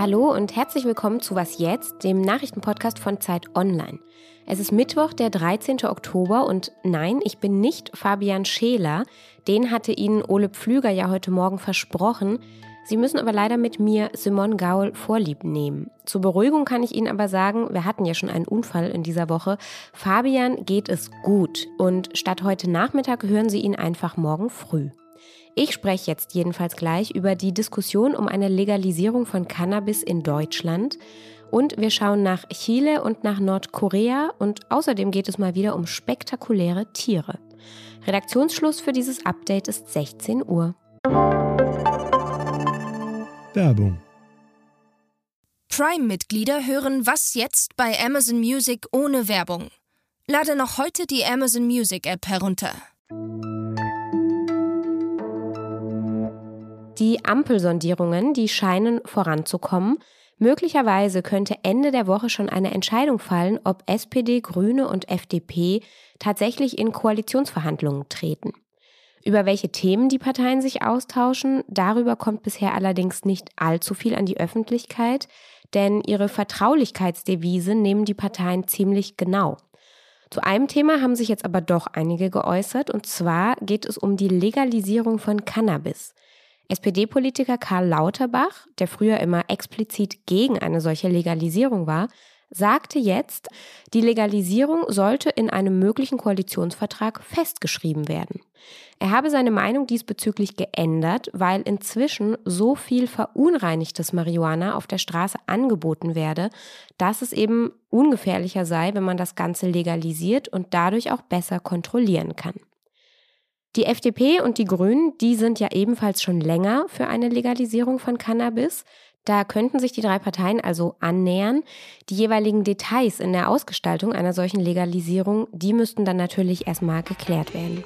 Hallo und herzlich willkommen zu Was jetzt, dem Nachrichtenpodcast von Zeit Online. Es ist Mittwoch, der 13. Oktober und nein, ich bin nicht Fabian Scheler. Den hatte Ihnen Ole Pflüger ja heute Morgen versprochen. Sie müssen aber leider mit mir Simon Gaul vorlieb nehmen. Zur Beruhigung kann ich Ihnen aber sagen, wir hatten ja schon einen Unfall in dieser Woche. Fabian geht es gut und statt heute Nachmittag hören Sie ihn einfach morgen früh. Ich spreche jetzt jedenfalls gleich über die Diskussion um eine Legalisierung von Cannabis in Deutschland. Und wir schauen nach Chile und nach Nordkorea und außerdem geht es mal wieder um spektakuläre Tiere. Redaktionsschluss für dieses Update ist 16 Uhr. Werbung. Prime-Mitglieder hören Was jetzt bei Amazon Music ohne Werbung. Lade noch heute die Amazon Music App herunter. Die Ampelsondierungen, die scheinen voranzukommen. Möglicherweise könnte Ende der Woche schon eine Entscheidung fallen, ob SPD, Grüne und FDP tatsächlich in Koalitionsverhandlungen treten. Über welche Themen die Parteien sich austauschen, darüber kommt bisher allerdings nicht allzu viel an die Öffentlichkeit, denn ihre Vertraulichkeitsdevise nehmen die Parteien ziemlich genau. Zu einem Thema haben sich jetzt aber doch einige geäußert, und zwar geht es um die Legalisierung von Cannabis. SPD-Politiker Karl Lauterbach, der früher immer explizit gegen eine solche Legalisierung war, sagte jetzt, die Legalisierung sollte in einem möglichen Koalitionsvertrag festgeschrieben werden. Er habe seine Meinung diesbezüglich geändert, weil inzwischen so viel verunreinigtes Marihuana auf der Straße angeboten werde, dass es eben ungefährlicher sei, wenn man das Ganze legalisiert und dadurch auch besser kontrollieren kann. Die FDP und die Grünen, die sind ja ebenfalls schon länger für eine Legalisierung von Cannabis. Da könnten sich die drei Parteien also annähern. Die jeweiligen Details in der Ausgestaltung einer solchen Legalisierung, die müssten dann natürlich erstmal geklärt werden.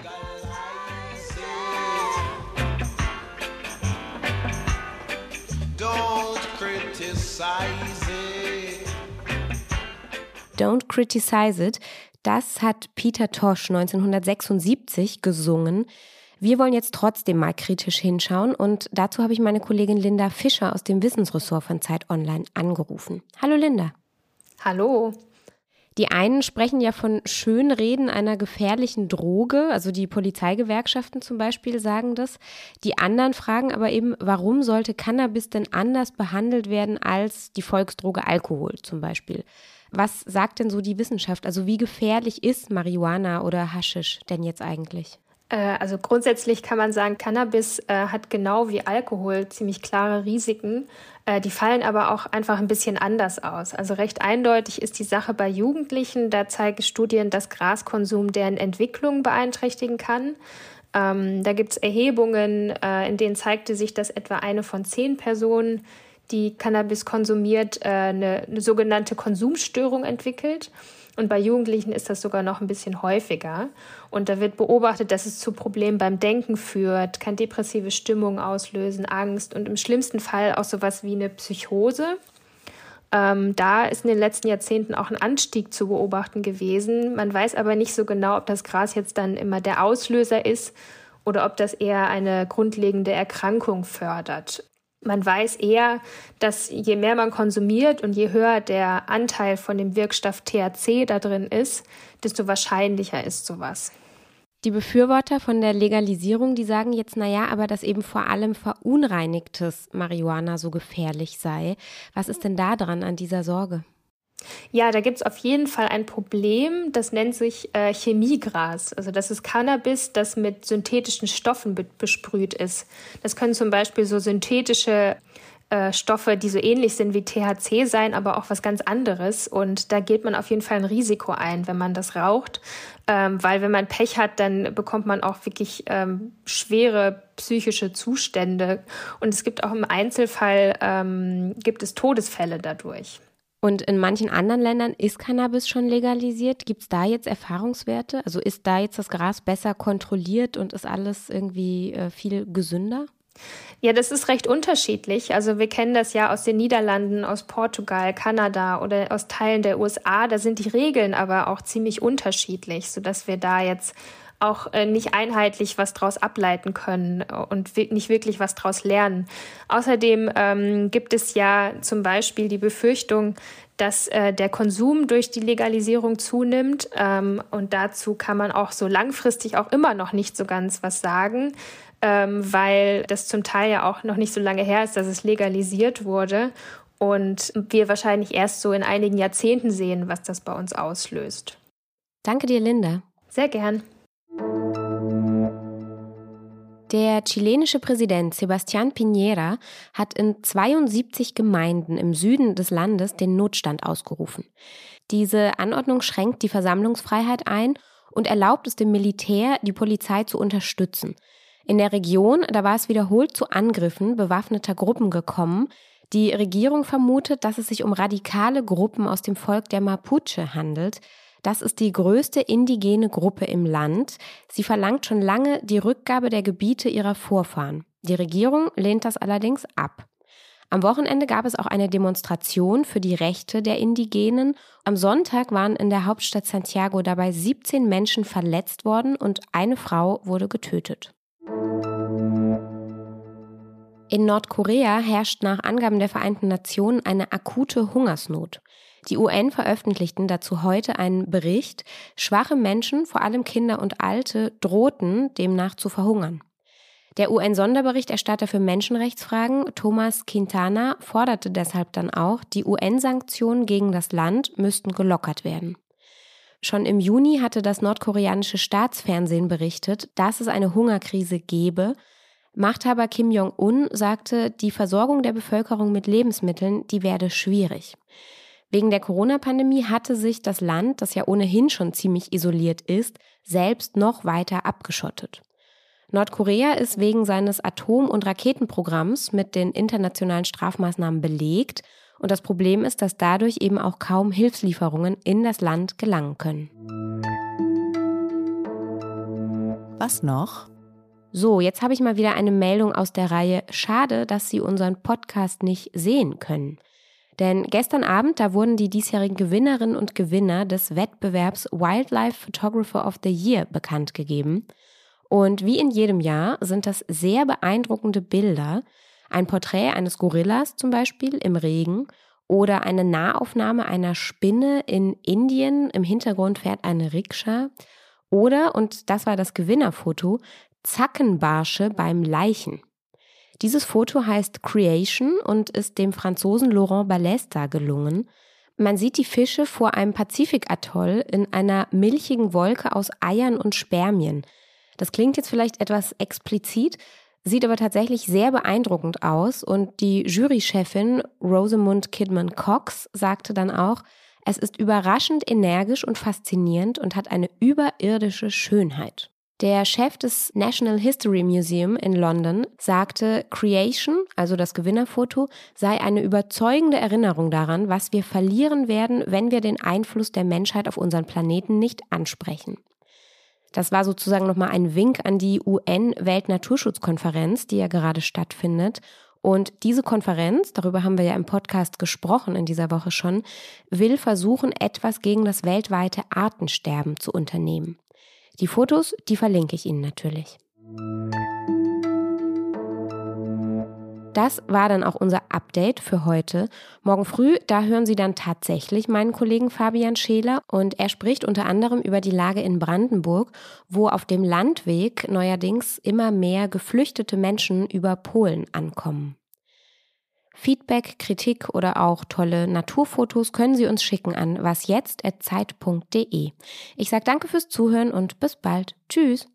Don't criticize it. Das hat Peter Tosh 1976 gesungen. Wir wollen jetzt trotzdem mal kritisch hinschauen und dazu habe ich meine Kollegin Linda Fischer aus dem Wissensressort von Zeit Online angerufen. Hallo Linda. Hallo. Die einen sprechen ja von Schönreden einer gefährlichen Droge, also die Polizeigewerkschaften zum Beispiel sagen das. Die anderen fragen aber eben, warum sollte Cannabis denn anders behandelt werden als die Volksdroge Alkohol zum Beispiel? Was sagt denn so die Wissenschaft? Also wie gefährlich ist Marihuana oder Haschisch denn jetzt eigentlich? Äh, also grundsätzlich kann man sagen, Cannabis äh, hat genau wie Alkohol ziemlich klare Risiken. Äh, die fallen aber auch einfach ein bisschen anders aus. Also recht eindeutig ist die Sache bei Jugendlichen. Da zeigen Studien, dass Graskonsum deren Entwicklung beeinträchtigen kann. Ähm, da gibt es Erhebungen, äh, in denen zeigte sich, dass etwa eine von zehn Personen die Cannabis konsumiert, äh, eine, eine sogenannte Konsumstörung entwickelt. Und bei Jugendlichen ist das sogar noch ein bisschen häufiger. Und da wird beobachtet, dass es zu Problemen beim Denken führt, kann depressive Stimmung auslösen, Angst und im schlimmsten Fall auch sowas wie eine Psychose. Ähm, da ist in den letzten Jahrzehnten auch ein Anstieg zu beobachten gewesen. Man weiß aber nicht so genau, ob das Gras jetzt dann immer der Auslöser ist oder ob das eher eine grundlegende Erkrankung fördert man weiß eher, dass je mehr man konsumiert und je höher der Anteil von dem Wirkstoff THC da drin ist, desto wahrscheinlicher ist sowas. Die Befürworter von der Legalisierung, die sagen jetzt, naja, aber dass eben vor allem verunreinigtes Marihuana so gefährlich sei. Was ist denn da dran an dieser Sorge? Ja, da gibt es auf jeden Fall ein Problem, das nennt sich äh, Chemiegras. Also das ist Cannabis, das mit synthetischen Stoffen be besprüht ist. Das können zum Beispiel so synthetische äh, Stoffe, die so ähnlich sind wie THC sein, aber auch was ganz anderes. Und da geht man auf jeden Fall ein Risiko ein, wenn man das raucht. Ähm, weil wenn man Pech hat, dann bekommt man auch wirklich ähm, schwere psychische Zustände. Und es gibt auch im Einzelfall, ähm, gibt es Todesfälle dadurch. Und in manchen anderen Ländern ist Cannabis schon legalisiert. Gibt es da jetzt Erfahrungswerte? Also ist da jetzt das Gras besser kontrolliert und ist alles irgendwie äh, viel gesünder? Ja, das ist recht unterschiedlich. Also wir kennen das ja aus den Niederlanden, aus Portugal, Kanada oder aus Teilen der USA. Da sind die Regeln aber auch ziemlich unterschiedlich, sodass wir da jetzt auch äh, nicht einheitlich was daraus ableiten können und nicht wirklich was daraus lernen. Außerdem ähm, gibt es ja zum Beispiel die Befürchtung, dass äh, der Konsum durch die Legalisierung zunimmt. Ähm, und dazu kann man auch so langfristig auch immer noch nicht so ganz was sagen, ähm, weil das zum Teil ja auch noch nicht so lange her ist, dass es legalisiert wurde. Und wir wahrscheinlich erst so in einigen Jahrzehnten sehen, was das bei uns auslöst. Danke dir, Linda. Sehr gern. Der chilenische Präsident Sebastián Piñera hat in 72 Gemeinden im Süden des Landes den Notstand ausgerufen. Diese Anordnung schränkt die Versammlungsfreiheit ein und erlaubt es dem Militär, die Polizei zu unterstützen. In der Region, da war es wiederholt zu Angriffen bewaffneter Gruppen gekommen. Die Regierung vermutet, dass es sich um radikale Gruppen aus dem Volk der Mapuche handelt, das ist die größte indigene Gruppe im Land. Sie verlangt schon lange die Rückgabe der Gebiete ihrer Vorfahren. Die Regierung lehnt das allerdings ab. Am Wochenende gab es auch eine Demonstration für die Rechte der Indigenen. Am Sonntag waren in der Hauptstadt Santiago dabei 17 Menschen verletzt worden und eine Frau wurde getötet. In Nordkorea herrscht nach Angaben der Vereinten Nationen eine akute Hungersnot. Die UN veröffentlichten dazu heute einen Bericht. Schwache Menschen, vor allem Kinder und Alte, drohten demnach zu verhungern. Der UN-Sonderberichterstatter für Menschenrechtsfragen, Thomas Quintana, forderte deshalb dann auch, die UN-Sanktionen gegen das Land müssten gelockert werden. Schon im Juni hatte das nordkoreanische Staatsfernsehen berichtet, dass es eine Hungerkrise gebe. Machthaber Kim Jong-un sagte, die Versorgung der Bevölkerung mit Lebensmitteln, die werde schwierig. Wegen der Corona-Pandemie hatte sich das Land, das ja ohnehin schon ziemlich isoliert ist, selbst noch weiter abgeschottet. Nordkorea ist wegen seines Atom- und Raketenprogramms mit den internationalen Strafmaßnahmen belegt und das Problem ist, dass dadurch eben auch kaum Hilfslieferungen in das Land gelangen können. Was noch? So, jetzt habe ich mal wieder eine Meldung aus der Reihe Schade, dass Sie unseren Podcast nicht sehen können. Denn gestern Abend, da wurden die diesjährigen Gewinnerinnen und Gewinner des Wettbewerbs Wildlife Photographer of the Year bekannt gegeben. Und wie in jedem Jahr sind das sehr beeindruckende Bilder. Ein Porträt eines Gorillas zum Beispiel im Regen oder eine Nahaufnahme einer Spinne in Indien. Im Hintergrund fährt eine Rikscha. Oder, und das war das Gewinnerfoto, Zackenbarsche beim Leichen. Dieses Foto heißt Creation und ist dem Franzosen Laurent Balesta gelungen. Man sieht die Fische vor einem Pazifikatoll in einer milchigen Wolke aus Eiern und Spermien. Das klingt jetzt vielleicht etwas explizit, sieht aber tatsächlich sehr beeindruckend aus und die Jurychefin Rosamund Kidman Cox sagte dann auch, es ist überraschend energisch und faszinierend und hat eine überirdische Schönheit. Der Chef des National History Museum in London sagte, Creation, also das Gewinnerfoto, sei eine überzeugende Erinnerung daran, was wir verlieren werden, wenn wir den Einfluss der Menschheit auf unseren Planeten nicht ansprechen. Das war sozusagen nochmal ein Wink an die UN-Weltnaturschutzkonferenz, die ja gerade stattfindet. Und diese Konferenz, darüber haben wir ja im Podcast gesprochen in dieser Woche schon, will versuchen, etwas gegen das weltweite Artensterben zu unternehmen. Die Fotos, die verlinke ich Ihnen natürlich. Das war dann auch unser Update für heute. Morgen früh, da hören Sie dann tatsächlich meinen Kollegen Fabian Scheler und er spricht unter anderem über die Lage in Brandenburg, wo auf dem Landweg neuerdings immer mehr geflüchtete Menschen über Polen ankommen. Feedback, Kritik oder auch tolle Naturfotos können Sie uns schicken an wasjetzt.zeit.de. Ich sage danke fürs Zuhören und bis bald. Tschüss.